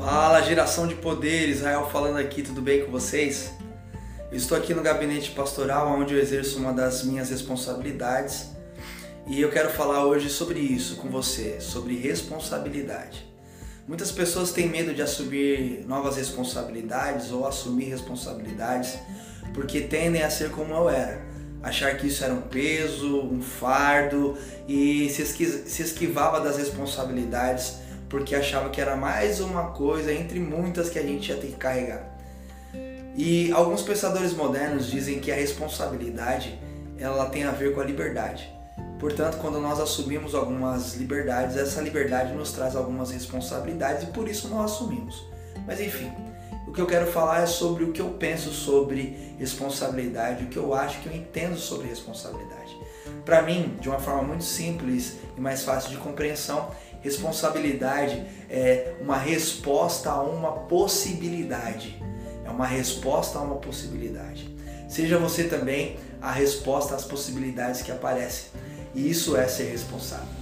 Fala geração de poder, Israel falando aqui, tudo bem com vocês? Eu estou aqui no gabinete pastoral, onde eu exerço uma das minhas responsabilidades e eu quero falar hoje sobre isso com você, sobre responsabilidade. Muitas pessoas têm medo de assumir novas responsabilidades ou assumir responsabilidades porque tendem a ser como eu era, achar que isso era um peso, um fardo e se esquivava das responsabilidades porque achava que era mais uma coisa entre muitas que a gente ia ter que carregar. E alguns pensadores modernos dizem que a responsabilidade ela tem a ver com a liberdade. Portanto, quando nós assumimos algumas liberdades, essa liberdade nos traz algumas responsabilidades e por isso nós assumimos. Mas enfim, o que eu quero falar é sobre o que eu penso sobre responsabilidade, o que eu acho que eu entendo sobre responsabilidade. Para mim, de uma forma muito simples e mais fácil de compreensão, responsabilidade é uma resposta a uma possibilidade. É uma resposta a uma possibilidade. Seja você também a resposta às possibilidades que aparecem. E isso é ser responsável.